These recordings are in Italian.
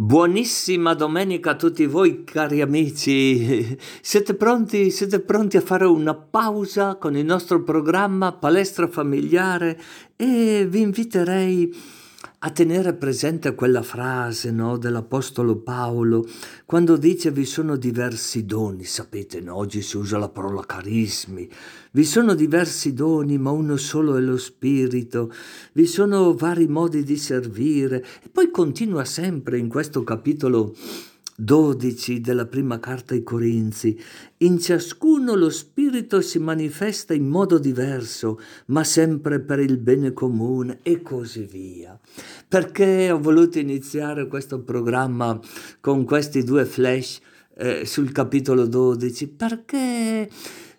Buonissima domenica a tutti voi cari amici. Siete pronti? Siete pronti a fare una pausa con il nostro programma Palestra familiare e vi inviterei a tenere presente quella frase no, dell'Apostolo Paolo quando dice vi sono diversi doni, sapete, no? oggi si usa la parola carismi, vi sono diversi doni ma uno solo è lo Spirito, vi sono vari modi di servire e poi continua sempre in questo capitolo 12 della prima carta ai Corinzi. In ciascuno lo Spirito si manifesta in modo diverso, ma sempre per il bene comune e così via. Perché ho voluto iniziare questo programma con questi due flash eh, sul capitolo 12? Perché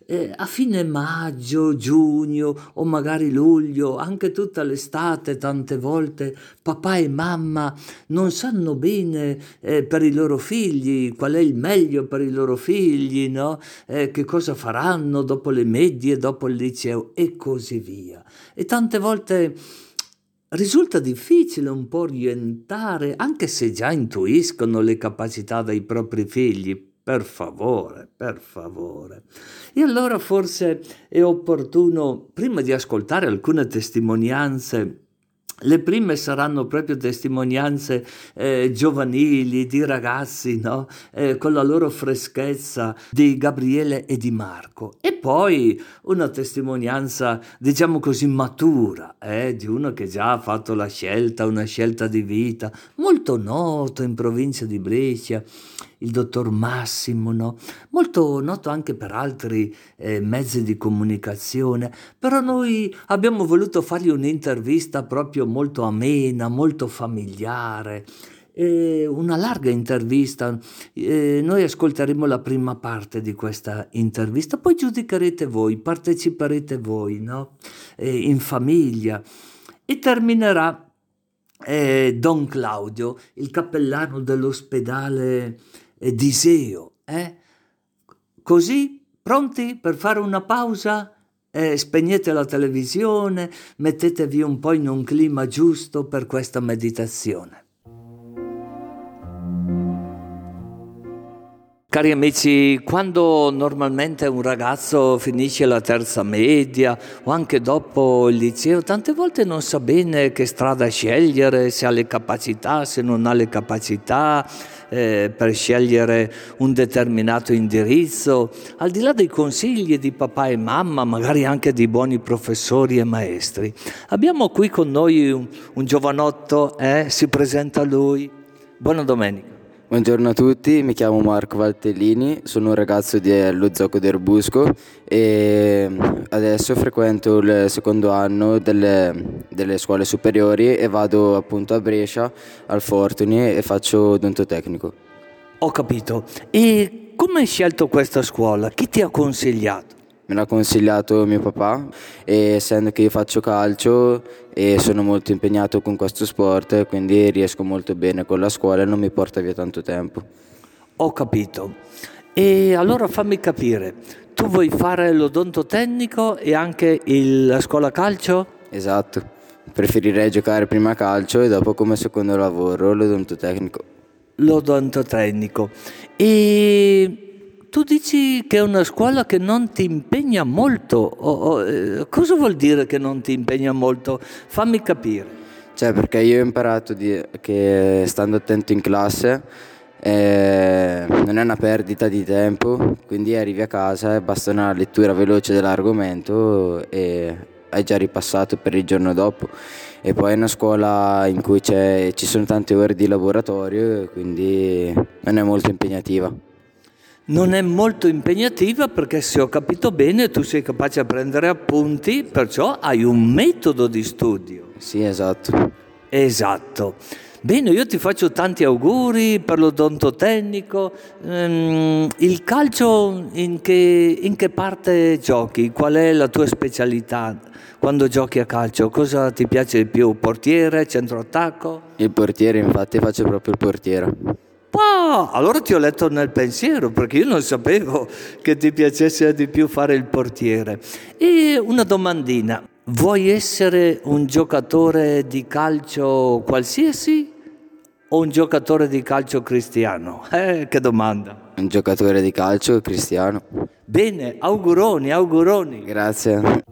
eh, a fine maggio, giugno o magari luglio, anche tutta l'estate, tante volte papà e mamma non sanno bene eh, per i loro figli qual è il meglio per i loro figli, no? eh, che cosa faranno dopo le medie, dopo il liceo e così via. E tante volte risulta difficile un po' orientare, anche se già intuiscono le capacità dei propri figli, per favore, per favore. E allora forse è opportuno, prima di ascoltare alcune testimonianze, le prime saranno proprio testimonianze eh, giovanili, di ragazzi, no? eh, con la loro freschezza di Gabriele e di Marco. E poi una testimonianza, diciamo così, matura, eh, di uno che già ha fatto la scelta, una scelta di vita, molto noto in provincia di Brescia il dottor Massimo, no? molto noto anche per altri eh, mezzi di comunicazione, però noi abbiamo voluto fargli un'intervista proprio molto amena, molto familiare. Una larga intervista. Eh, noi ascolteremo la prima parte di questa intervista, poi giudicherete voi, parteciperete voi no? eh, in famiglia e terminerà eh, Don Claudio, il cappellano dell'ospedale Diseo. Eh? Così, pronti per fare una pausa? Eh, spegnete la televisione, mettetevi un po' in un clima giusto per questa meditazione. Cari amici, quando normalmente un ragazzo finisce la terza media o anche dopo il liceo, tante volte non sa bene che strada scegliere, se ha le capacità, se non ha le capacità eh, per scegliere un determinato indirizzo, al di là dei consigli di papà e mamma, magari anche di buoni professori e maestri. Abbiamo qui con noi un, un giovanotto, eh? si presenta lui. Buona domenica. Buongiorno a tutti, mi chiamo Marco Valtellini, sono un ragazzo dello Zoco d'Erbusco e adesso frequento il secondo anno delle, delle, scuole superiori e vado appunto a Brescia al Fortuny e faccio odontotecnico. Ho capito. E come hai scelto questa scuola? Chi ti ha consigliato? Me l'ha consigliato mio papà e essendo che io faccio calcio e sono molto impegnato con questo sport, quindi riesco molto bene con la scuola e non mi porta via tanto tempo. Ho capito. E allora fammi capire, tu vuoi fare l'odontotecnico e anche il, la scuola calcio? Esatto, preferirei giocare prima a calcio e dopo come secondo lavoro l'odontotecnico. L'odontotecnico. E tu dici che è una scuola che non ti impegna molto. O, o, eh, cosa vuol dire che non ti impegna molto? Fammi capire. Cioè, perché io ho imparato di, che stando attento in classe eh, non è una perdita di tempo, quindi arrivi a casa e basta una lettura veloce dell'argomento e hai già ripassato per il giorno dopo. E poi è una scuola in cui ci sono tante ore di laboratorio, quindi non è molto impegnativa non è molto impegnativa perché se ho capito bene tu sei capace a prendere appunti, perciò hai un metodo di studio. Sì, esatto. Esatto. Bene, io ti faccio tanti auguri per l'odontotecnico. Um, il calcio in che, in che parte giochi? Qual è la tua specialità quando giochi a calcio? Cosa ti piace di più? Portiere, centro attacco? Il portiere, infatti faccio proprio il portiere. Ah, allora ti ho letto nel pensiero perché io non sapevo che ti piacesse di più fare il portiere. E una domandina, vuoi essere un giocatore di calcio qualsiasi o un giocatore di calcio cristiano? Eh, che domanda. Un giocatore di calcio cristiano. Bene, auguroni, auguroni. Grazie.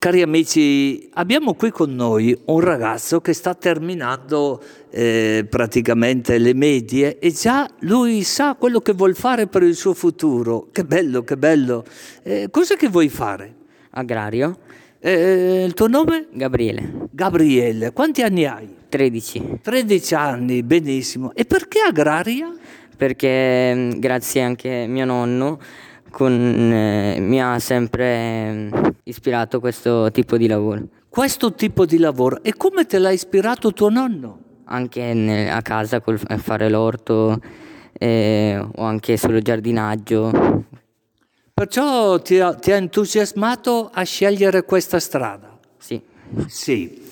Cari amici, abbiamo qui con noi un ragazzo che sta terminando eh, praticamente le medie e già lui sa quello che vuol fare per il suo futuro. Che bello, che bello. Eh, cosa che vuoi fare? Agrario. Eh, il tuo nome? Gabriele. Gabriele. Quanti anni hai? 13. 13 anni, benissimo. E perché agraria? Perché mm, grazie anche a mio nonno con, eh, mi ha sempre mm, ispirato questo tipo di lavoro. Questo tipo di lavoro. E come te l'ha ispirato tuo nonno? Anche nel- a casa col fare l'orto eh, o anche solo giardinaggio. Perciò ti ha, ti ha entusiasmato a scegliere questa strada. Sì. Sì.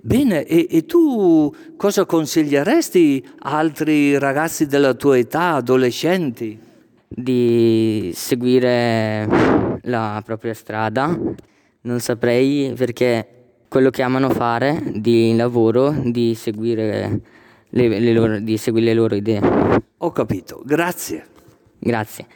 Bene, e, e tu cosa consiglieresti a altri ragazzi della tua età, adolescenti? Di seguire la propria strada. Non saprei perché quello che amano fare di lavoro, di seguire le, le loro, di seguire le loro idee. Ho capito, grazie. Grazie.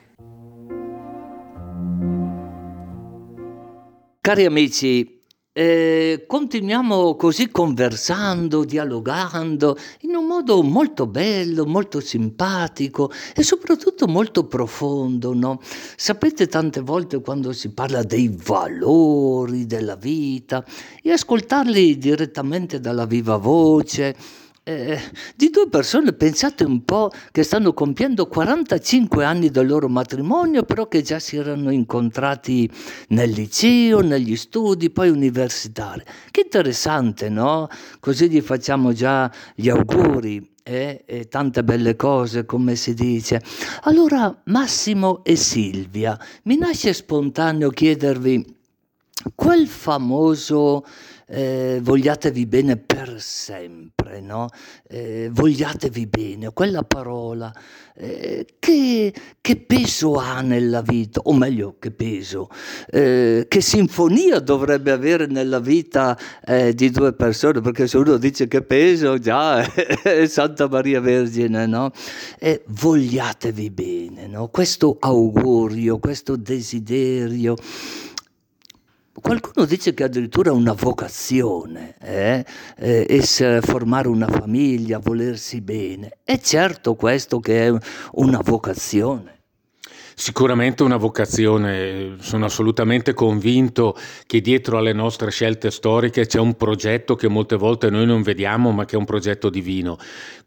Cari amici, eh, continuiamo così conversando, dialogando, in un modo molto bello, molto simpatico e soprattutto molto profondo, no? Sapete tante volte quando si parla dei valori della vita e ascoltarli direttamente dalla viva voce, eh, di due persone, pensate un po', che stanno compiendo 45 anni del loro matrimonio, però che già si erano incontrati nel liceo, negli studi, poi universitari. Che interessante, no? Così gli facciamo già gli auguri. eh, e tante belle cose, come si dice. Allora, Massimo e Silvia, mi nasce spontaneo chiedervi quel famoso eh, vogliatevi bene per sempre, no? Eh, vogliatevi bene, quella parola, eh, che, che peso ha nella vita, o meglio, che peso, eh, che sinfonia dovrebbe avere nella vita eh, di due persone, perché se uno dice che peso, già è Santa Maria Vergine, no? Eh, vogliatevi bene, no? Questo augurio, questo desiderio. Qualcuno dice che addirittura è una vocazione, eh? Eh, essere, formare una famiglia, volersi bene. È certo questo che è una vocazione. Sicuramente una vocazione, sono assolutamente convinto che dietro alle nostre scelte storiche c'è un progetto che molte volte noi non vediamo, ma che è un progetto divino.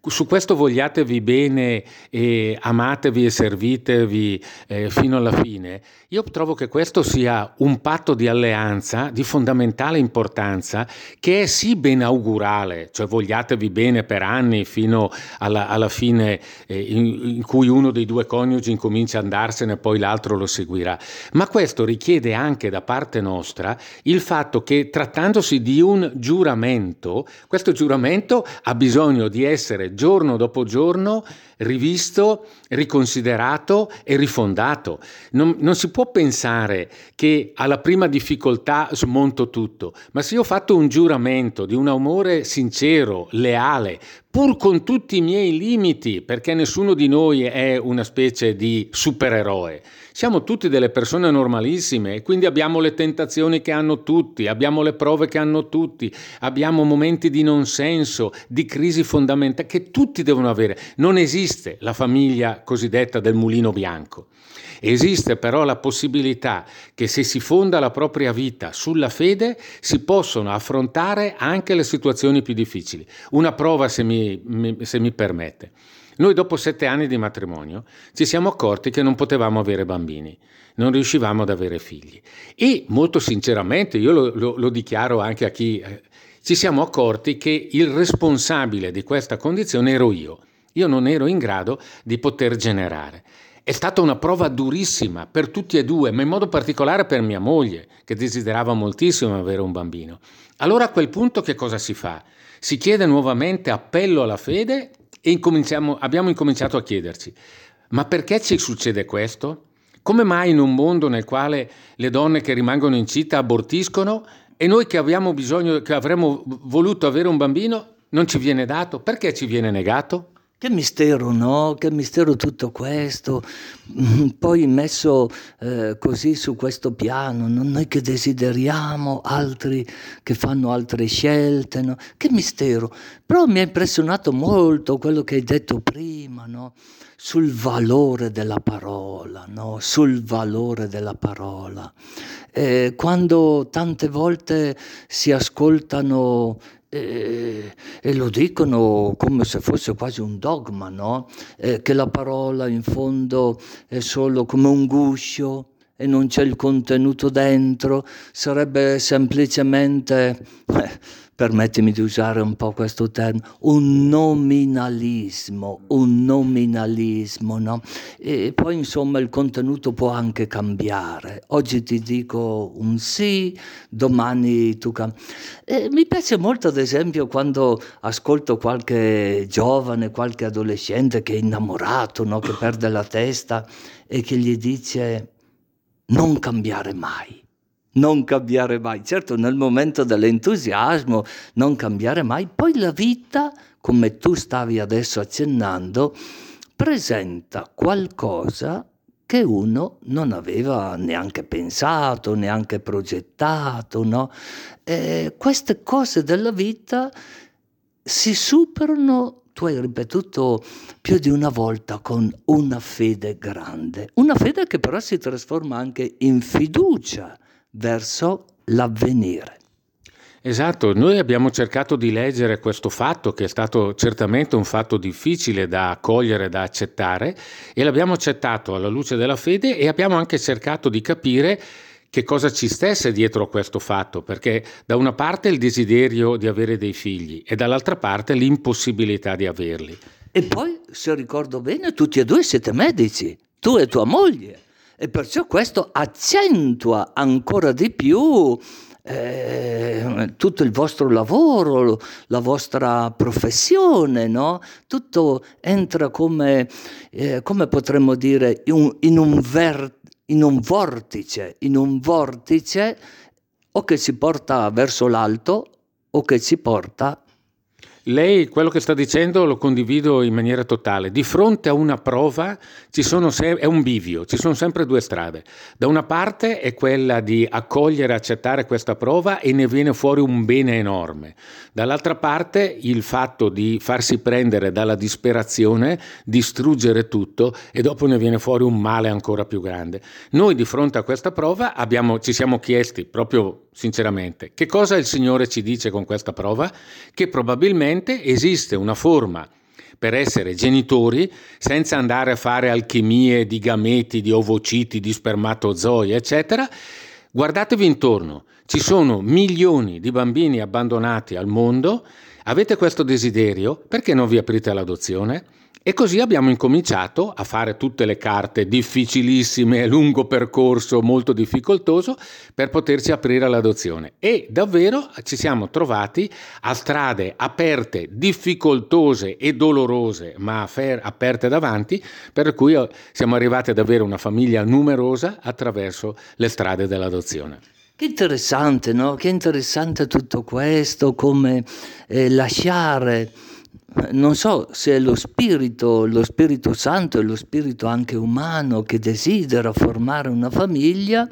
Su questo vogliatevi bene e amatevi e servitevi eh, fino alla fine. Io trovo che questo sia un patto di alleanza di fondamentale importanza che è sì ben augurale, cioè vogliatevi bene per anni fino alla, alla fine eh, in, in cui uno dei due coniugi incomincia ad andarsene e poi l'altro lo seguirà. Ma questo richiede anche da parte nostra il fatto che trattandosi di un giuramento, questo giuramento ha bisogno di essere giorno dopo giorno rivisto, riconsiderato e rifondato. Non, non, si può pensare che alla prima difficoltà smonto tutto, ma se io ho fatto un giuramento di un amore sincero, leale, pur con tutti i miei limiti, perché nessuno di noi è una specie di supereroe. Siamo tutti delle persone normalissime e quindi abbiamo le tentazioni che hanno tutti, abbiamo le prove che hanno tutti, abbiamo momenti di non senso, di crisi fondamentale che tutti devono avere. Non esiste la famiglia cosiddetta del mulino bianco. Esiste però la possibilità che se si fonda la propria vita sulla fede si possono affrontare anche le situazioni più difficili. Una prova, se mi, se mi permette. Noi dopo sette anni di matrimonio ci siamo accorti che non potevamo avere bambini, non riuscivamo ad avere figli. E molto sinceramente, io lo, lo, lo dichiaro anche a chi... Eh, ci siamo accorti che il responsabile di questa condizione ero io. Io non ero in grado di poter generare. È stata una prova durissima per tutti e due, ma in modo particolare per mia moglie, che desiderava moltissimo avere un bambino. Allora a quel punto che cosa si fa? Si chiede nuovamente appello alla fede e abbiamo incominciato a chiederci, ma perché ci succede questo? Come mai in un mondo nel quale le donne che rimangono incinte abortiscono E noi che abbiamo bisogno, che avremmo voluto avere un bambino, non ci viene dato? Perché ci viene negato? Che mistero, no? Che mistero tutto questo, mm, poi messo eh, così su questo piano, noi che desideriamo, altri che fanno altre scelte, no? Che mistero. Però mi ha impressionato molto quello che hai detto prima, no? Sul valore della parola, no? Sul valore della parola. Eh, quando tante volte si ascoltano e, e, lo dicono come se fosse quasi un dogma, no? eh, che la parola in fondo è solo come un guscio e non c'è il contenuto dentro, sarebbe semplicemente eh, permettimi di usare un po' questo termine, un nominalismo, un nominalismo, no? E poi insomma il contenuto può anche cambiare. Oggi ti dico un sì, domani tu cambi. mi piace molto ad esempio quando ascolto qualche giovane, qualche adolescente che è innamorato, no? che perde la testa e che gli dice non cambiare mai non cambiare mai. Certo, nel momento dell'entusiasmo, non cambiare mai. Poi la vita, come tu stavi adesso accennando, presenta qualcosa che uno non aveva neanche pensato, neanche progettato. No? E queste cose della vita si superano tu hai ripetuto più di una volta con una fede grande, una fede che però si trasforma anche in fiducia verso l'avvenire. Esatto, noi abbiamo cercato di leggere questo fatto che è stato certamente un fatto difficile da accogliere, da accettare e l'abbiamo accettato alla luce della fede e abbiamo anche cercato di capire che cosa ci stesse dietro a questo fatto, perché da una parte il desiderio di avere dei figli e dall'altra parte l'impossibilità di averli. E poi, se ricordo bene, tutti e due siete medici, tu e tua moglie. E perciò questo accentua ancora di più eh, tutto il vostro lavoro, la vostra professione, no? Tutto entra come, eh, come potremmo dire, in, in, un ver, in un vortice, in un vortice o che ci porta verso l'alto o che ci porta lei quello che sta dicendo lo condivido in maniera totale. Di fronte a una prova se- è un bivio, ci sono sempre due strade. Da una parte è quella di accogliere, accettare questa prova e ne viene fuori un bene enorme. Dall'altra parte il fatto di farsi prendere dalla disperazione, distruggere tutto e dopo ne viene fuori un male ancora più grande. Noi di fronte a questa prova abbiamo, ci siamo chiesti proprio sinceramente che cosa il Signore ci dice con questa prova? Che probabilmente semplicemente esiste una forma per essere genitori senza andare a fare alchimie di gameti, di ovociti, di spermatozoi, eccetera. Guardatevi intorno, ci sono milioni di bambini abbandonati al mondo. Avete questo desiderio? Perché non vi aprite all'adozione? E così abbiamo incominciato a fare tutte le carte difficilissime, lungo percorso, molto difficoltoso, per poterci aprire all'adozione. E davvero ci siamo trovati a strade aperte, difficoltose e dolorose, ma aperte davanti, per cui eh, siamo arrivati ad avere una famiglia numerosa attraverso le strade dell'adozione. Che interessante, no? Che interessante tutto questo, come eh, lasciare non so se è lo spirito, lo Spirito Santo e lo spirito anche umano che desidera formare una famiglia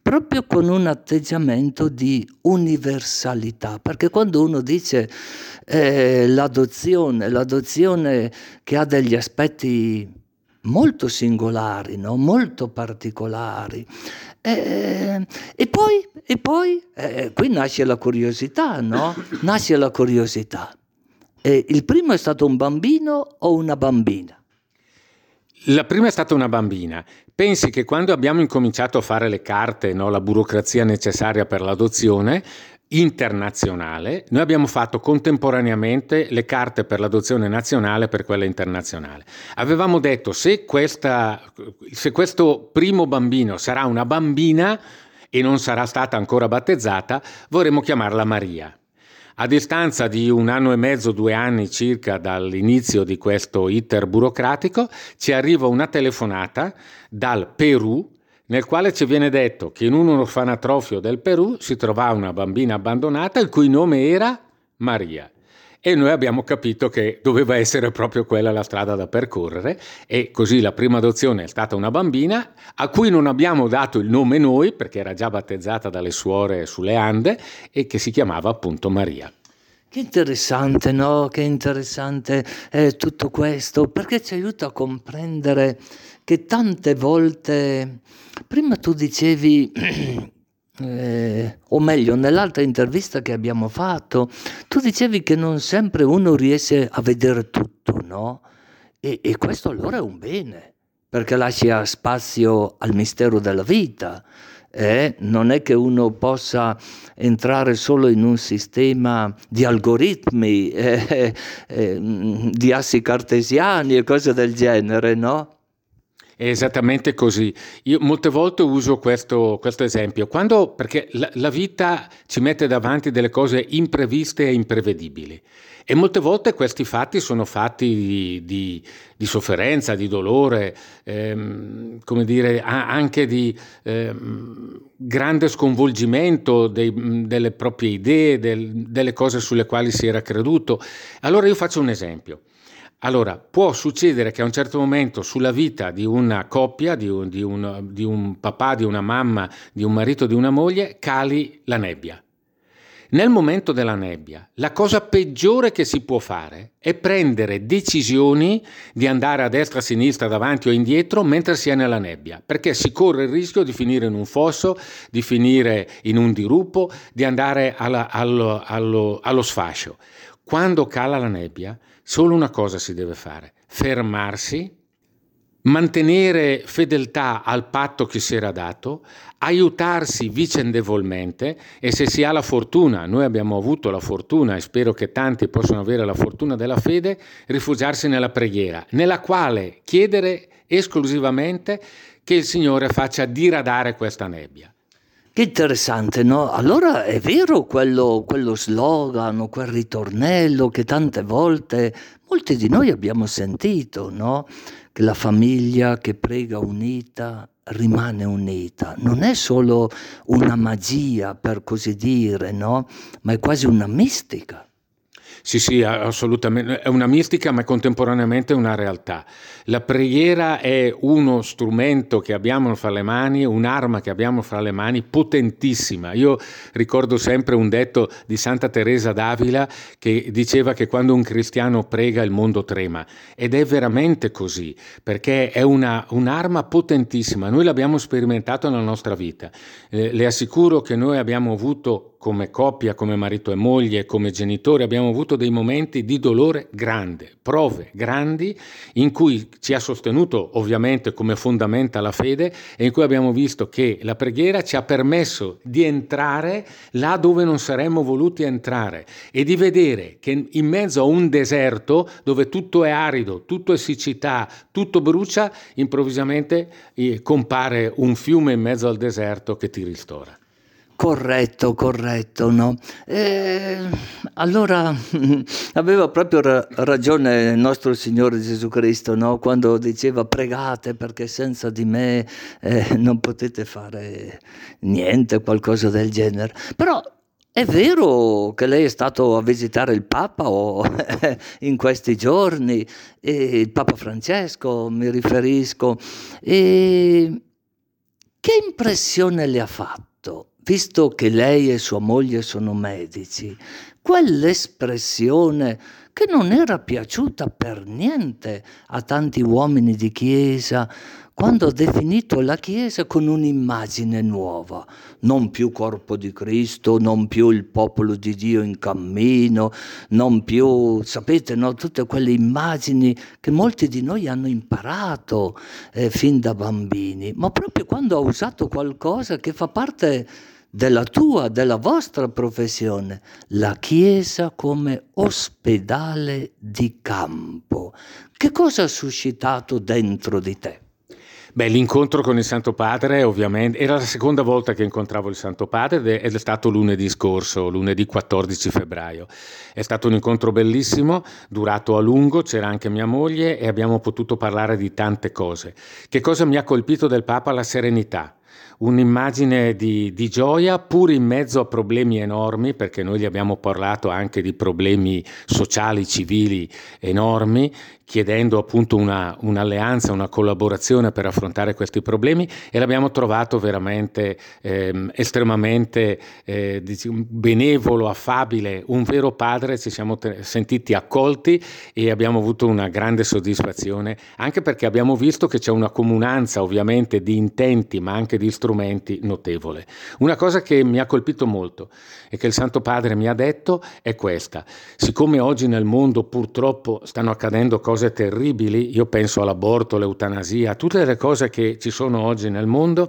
proprio con un atteggiamento di universalità, perché quando uno dice eh, l'adozione, l'adozione che ha degli aspetti molto singolari, no? molto particolari, eh, e poi, e poi eh, qui nasce la curiosità, no? Nasce la curiosità. Eh, il primo è stato un bambino o una bambina? La prima è stata una bambina. Pensi che quando abbiamo incominciato a fare le carte, no, la burocrazia necessaria per l'adozione internazionale, noi abbiamo fatto contemporaneamente le carte per l'adozione nazionale e per quella internazionale. Avevamo detto se, questa, se questo primo bambino sarà una bambina e non sarà stata ancora battezzata, vorremmo chiamarla Maria. A distanza di un anno e mezzo, due anni circa dall'inizio di questo iter burocratico, ci arriva una telefonata dal Perù nel quale ci viene detto che in un orfanatrofio del Perù si trovava una bambina abbandonata il cui nome era Maria. E noi abbiamo capito che doveva essere proprio quella la strada da percorrere e così la prima adozione è stata una bambina a cui non abbiamo dato il nome noi perché era già battezzata dalle suore sulle Ande e che si chiamava appunto Maria. Che interessante, no? Che interessante eh, tutto questo, perché ci aiuta a comprendere che tante volte, prima tu dicevi, eh, o meglio, nell'altra intervista che abbiamo fatto, tu dicevi che non sempre uno riesce a vedere tutto, no? E, e questo allora è un bene, perché lascia spazio al mistero della vita eh, non è che uno possa entrare solo in un sistema di algoritmi, eh, eh, di assi cartesiani e cose del genere, no? È esattamente così. Io molte volte uso questo, questo esempio, quando, perché la, la, vita ci mette davanti delle cose impreviste e imprevedibili. E molte volte questi fatti sono fatti di, di, di sofferenza, di dolore, ehm, come dire, anche di ehm, grande sconvolgimento dei, delle proprie idee, del, delle cose sulle quali si era creduto. Allora io faccio un esempio. Allora, può succedere che a un certo momento sulla vita di una coppia, di un, di, un, di un, papà, di una mamma, di un marito, di una moglie, cali la nebbia. Nel momento della nebbia, la cosa peggiore che si può fare è prendere decisioni di andare a destra, a sinistra, davanti o indietro mentre si è nella nebbia, perché si corre il rischio di finire in un fosso, di finire in un dirupo, di andare alla, allo, allo, allo sfascio. Quando cala la nebbia, Solo una cosa si deve fare, fermarsi, mantenere fedeltà al patto che si era dato, aiutarsi vicendevolmente e se si ha la fortuna, noi abbiamo avuto la fortuna e spero che tanti possano avere la fortuna della fede, rifugiarsi nella preghiera, nella quale chiedere esclusivamente che il Signore faccia diradare questa nebbia. Che interessante, no? Allora è vero quello, quello slogan quel ritornello che tante volte molti di noi abbiamo sentito, no? Che la famiglia che prega unita rimane unita. Non è solo una magia, per così dire, no? Ma è quasi una mistica. Sì, sì, assolutamente. È una mistica, ma è contemporaneamente una realtà. La preghiera è uno strumento che abbiamo fra le mani, un'arma che abbiamo fra le mani potentissima. Io ricordo sempre un detto di Santa Teresa d'Avila che diceva che quando un cristiano prega il mondo trema. Ed è veramente così, perché è una, un'arma potentissima. Noi l'abbiamo sperimentato nella nostra vita. Eh, le assicuro che noi abbiamo avuto come coppia, come marito e moglie, come genitori, abbiamo avuto dei momenti di dolore grande, prove grandi in cui ci ha sostenuto ovviamente come fondamenta la fede e in cui abbiamo visto che la preghiera ci ha permesso di entrare là dove non saremmo voluti entrare e di vedere che in mezzo a un deserto dove tutto è arido, tutto è siccità, tutto brucia, improvvisamente eh, compare un fiume in mezzo al deserto che ti ristora. Corretto, corretto, no? E allora aveva proprio ra- ragione il nostro Signore Gesù Cristo, no? Quando diceva pregate perché senza di me eh, non potete fare niente, qualcosa del genere. Però è vero che lei è stato a visitare il Papa o, in questi giorni, il Papa Francesco mi riferisco, e che impressione le ha fatto? Visto che lei e sua moglie sono medici, quell'espressione che non era piaciuta per niente a tanti uomini di Chiesa, quando ha definito la Chiesa con un'immagine nuova, non più corpo di Cristo, non più il popolo di Dio in cammino, non più, sapete, no, tutte quelle immagini che molti di noi hanno imparato eh, fin da bambini, ma proprio quando ha usato qualcosa che fa parte della tua, della vostra professione, la Chiesa come ospedale di campo. Che cosa ha suscitato dentro di te? Beh, l'incontro con il Santo Padre ovviamente era la seconda volta che incontravo il Santo Padre ed è stato lunedì scorso, lunedì 14 febbraio. È stato un incontro bellissimo, durato a lungo, c'era anche mia moglie e abbiamo potuto parlare di tante cose. Che cosa mi ha colpito del Papa? La serenità un'immagine di, di, gioia pur in mezzo a problemi enormi, perché noi gli abbiamo parlato anche di problemi sociali, civili enormi, chiedendo appunto una, un'alleanza, una collaborazione per affrontare questi problemi e l'abbiamo trovato veramente ehm, estremamente eh, diciamo, benevolo, affabile, un vero padre, ci siamo te- sentiti accolti e abbiamo avuto una grande soddisfazione, anche perché abbiamo visto che c'è una comunanza ovviamente di intenti ma anche di strumenti notevole. Una cosa che mi ha colpito molto e che il Santo Padre mi ha detto è questa, siccome oggi nel mondo purtroppo stanno accadendo cose cose terribili, io penso all'aborto, all'eutanasia, tutte le cose che ci sono oggi nel mondo,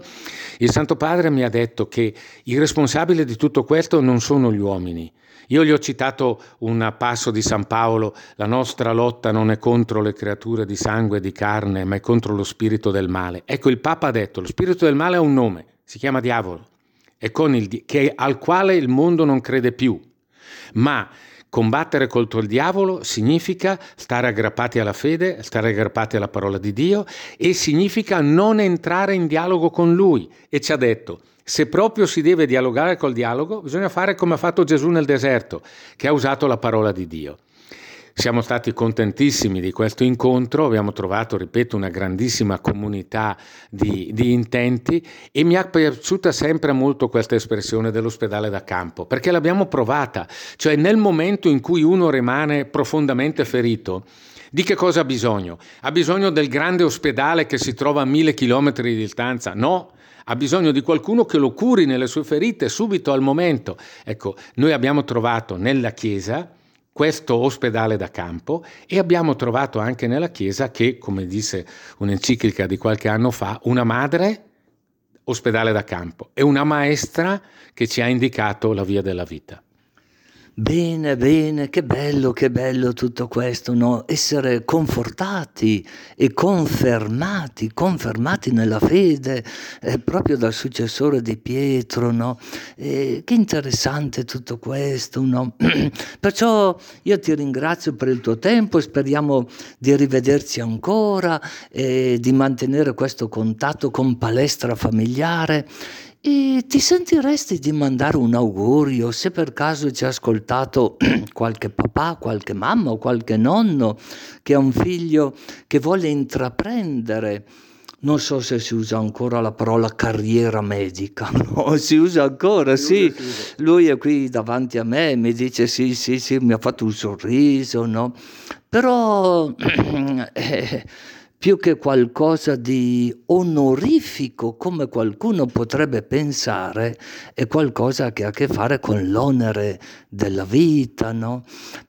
il Santo Padre mi ha detto che i responsabili di tutto questo non sono gli uomini. Io gli ho citato un passo di San Paolo, la nostra lotta non è contro le creature di sangue e di carne, ma è contro lo spirito del male. Ecco, il Papa ha detto, lo spirito del male ha un nome, si chiama diavolo, il, che, al quale il mondo non crede più. Ma Combattere contro il diavolo significa stare aggrappati alla fede, stare aggrappati alla parola di Dio e significa non entrare in dialogo con lui. E ci ha detto, se proprio si deve dialogare col dialogo, bisogna fare come ha fatto Gesù nel deserto, che ha usato la parola di Dio. Siamo stati contentissimi di questo incontro, abbiamo trovato, ripeto, una grandissima comunità di, di, intenti e mi è piaciuta sempre molto questa espressione dell'ospedale da campo, perché l'abbiamo provata, cioè nel momento in cui uno rimane profondamente ferito, di che cosa ha bisogno? Ha bisogno del grande ospedale che si trova a mille chilometri di distanza? No, ha bisogno di qualcuno che lo curi nelle sue ferite subito al momento. Ecco, noi abbiamo trovato nella Chiesa questo ospedale da campo e abbiamo trovato anche nella Chiesa che, come disse un'enciclica di qualche anno fa, una madre ospedale da campo e una maestra che ci ha indicato la via della vita. Bene, bene, che bello, che bello tutto questo, no? Essere confortati e confermati, confermati nella fede, eh, proprio dal successore di Pietro, no? Eh, che interessante tutto questo, no? Perciò io ti ringrazio per il tuo tempo, speriamo di rivederci ancora e di mantenere questo contatto con palestra familiare e ti sentiresti di mandare un augurio se per caso ci ha ascoltato qualche papà, qualche mamma o qualche nonno che ha un figlio che vuole intraprendere non so se si usa ancora la parola carriera medica, no? Si usa ancora, sì. Lui è qui davanti a me e mi dice sì, sì, sì, mi ha fatto un sorriso, no? Però eh, più che qualcosa di onorifico, come qualcuno potrebbe pensare, è qualcosa che ha a che fare con l'onere della vita, no?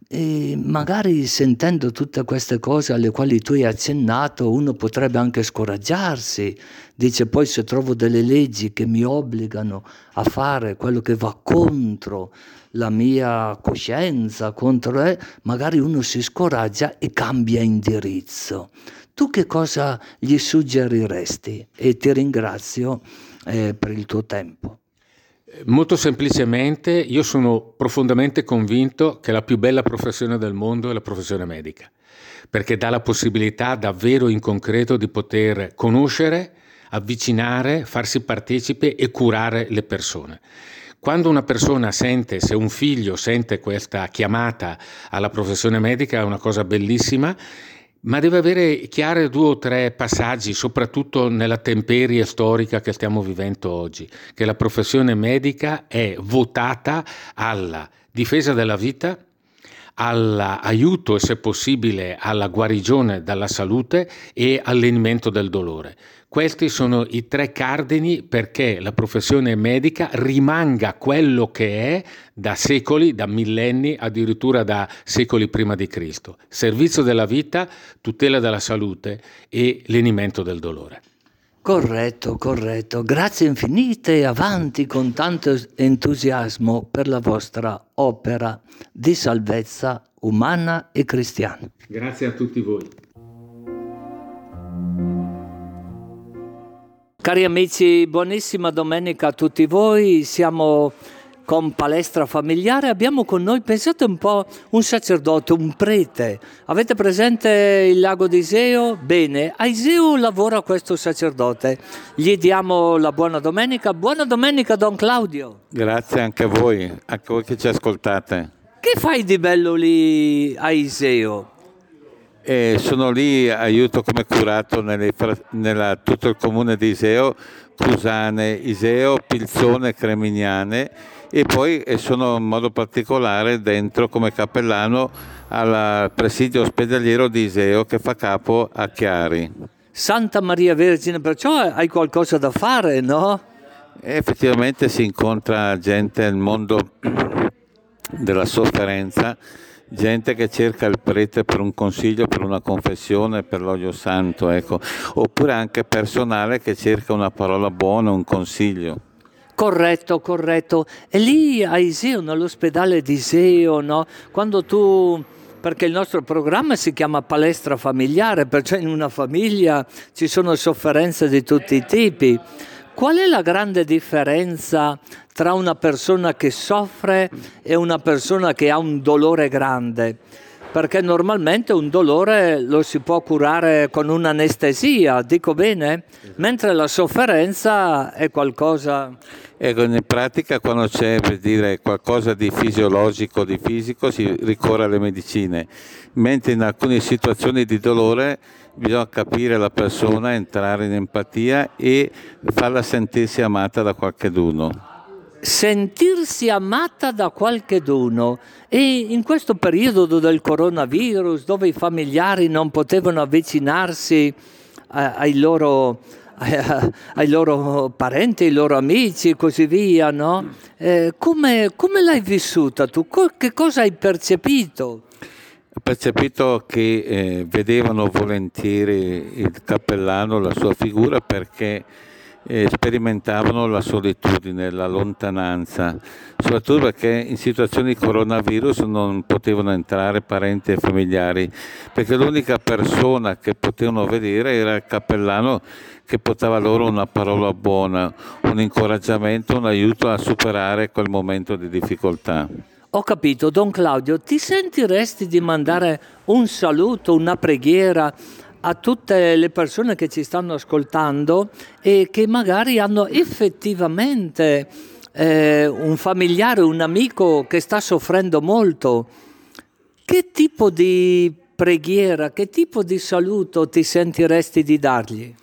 E magari sentendo tutte queste cose alle quali tu hai accennato, uno potrebbe anche scoraggiarsi. Dice poi se trovo delle leggi che mi obbligano a fare quello che va contro la mia coscienza, contro eh, magari uno si scoraggia e cambia indirizzo tu che cosa gli suggeriresti? E ti ringrazio eh, per il tuo tempo. Molto semplicemente, io sono profondamente convinto che la più bella professione del mondo è la professione medica, perché dà la possibilità davvero in concreto di poter conoscere, avvicinare, farsi partecipe e curare le persone. Quando una persona sente, se un figlio sente questa chiamata alla professione medica, è una cosa bellissima ma deve avere chiare due o tre passaggi, soprattutto nella temperie storica che stiamo vivendo oggi, che la professione medica è votata alla difesa della vita, all'aiuto e se possibile alla guarigione dalla salute e all'enimento del dolore. Questi sono i tre cardini perché la professione medica rimanga quello che è da secoli, da millenni, addirittura da secoli prima di Cristo. Servizio della vita, tutela della salute e lenimento del dolore. Corretto, corretto. Grazie infinite e avanti con tanto entusiasmo per la vostra opera di salvezza umana e cristiana. Grazie a tutti voi. Cari amici, buonissima domenica a tutti voi. Siamo con palestra familiare abbiamo con noi, pensate un po', un sacerdote, un prete. Avete presente il lago di Iseo? Bene, a Iseo lavora questo sacerdote. Gli diamo la buona domenica. Buona domenica, Don Claudio. Grazie anche a voi, anche voi che ci ascoltate. Che fai di bello lì a Iseo? E sono lì, aiuto come curato nelle, nella, tutto il comune di Iseo, Cusane, Iseo, Pilzone, Cremignane e poi sono in modo particolare dentro come cappellano al presidio ospedaliero di Iseo che fa capo a Chiari. Santa Maria Vergine, perciò hai qualcosa da fare, no? E effettivamente si incontra gente nel mondo della sofferenza, gente che cerca il prete per un consiglio, per una confessione, per l'olio santo, ecco. oppure anche personale che cerca una parola buona, un consiglio. Corretto, corretto. E lì a Iseo, nell'ospedale di Iseo, no? quando tu perché il nostro programma si chiama palestra familiare, perciò in una famiglia ci sono sofferenze di tutti i tipi. Qual è la grande differenza tra una persona che soffre e una persona che ha un dolore grande? Perché normalmente un dolore lo si può curare con un'anestesia, dico bene? Mentre la sofferenza è qualcosa Ecco, in pratica quando c'è per dire, qualcosa di fisiologico, di fisico, si ricorre alle medicine, mentre in alcune situazioni di dolore bisogna capire la persona, entrare in empatia e farla sentirsi amata da qualcheduno. Sentirsi amata da qualcheduno e in questo periodo del coronavirus dove i familiari non potevano avvicinarsi ai loro ai loro parenti, ai loro amici e così via, no? Eh, come, come, l'hai vissuta tu? Che cosa hai percepito? Percepito che eh, vedevano volentieri il cappellano, la sua figura, perché eh, sperimentavano la solitudine, la lontananza, soprattutto perché in situazioni di coronavirus non potevano entrare parenti e familiari, perché l'unica persona che potevano vedere era il cappellano che portava loro una parola buona, un incoraggiamento, un aiuto a superare quel momento di difficoltà. Ho capito, Don Claudio, ti sentiresti di mandare un saluto, una preghiera a tutte le persone che ci stanno ascoltando e che magari hanno effettivamente eh, un familiare, un amico che sta soffrendo molto. Che tipo di preghiera, che tipo di saluto ti sentiresti di dargli?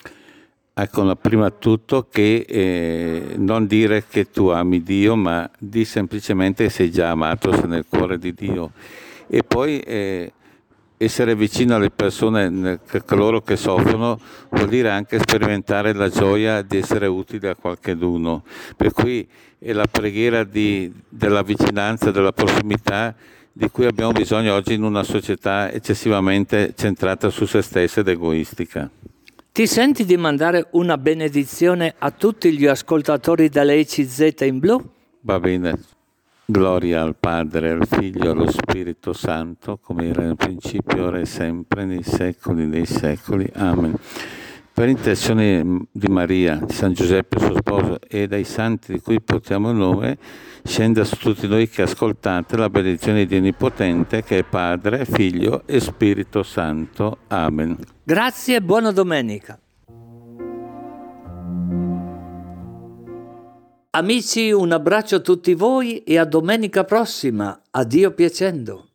Ecco, prima di tutto che eh, non dire che tu ami Dio, ma di semplicemente sei già amato, sei nel cuore di Dio. E poi eh, essere vicino alle persone, coloro che soffrono, vuol dire anche sperimentare la gioia di essere utile a qualcheduno. Per cui è la preghiera di, della vicinanza, della prossimità di cui abbiamo bisogno oggi in una società eccessivamente centrata su se stessa ed egoistica. Ti senti di mandare una benedizione a tutti gli ascoltatori dell'ECZ in blu? Va bene. Gloria al Padre, al Figlio allo Spirito Santo, come era nel principio, ora e sempre, nei secoli dei secoli. Amen. Per intercessione di Maria, di San Giuseppe suo sposo e dai santi di cui portiamo il nome, scenda su tutti noi che ascoltate la benedizione di Onnipotente che è Padre, Figlio e Spirito Santo. Amen. Grazie e buona domenica. Amici, un abbraccio a tutti voi e a domenica prossima. A Dio piacendo.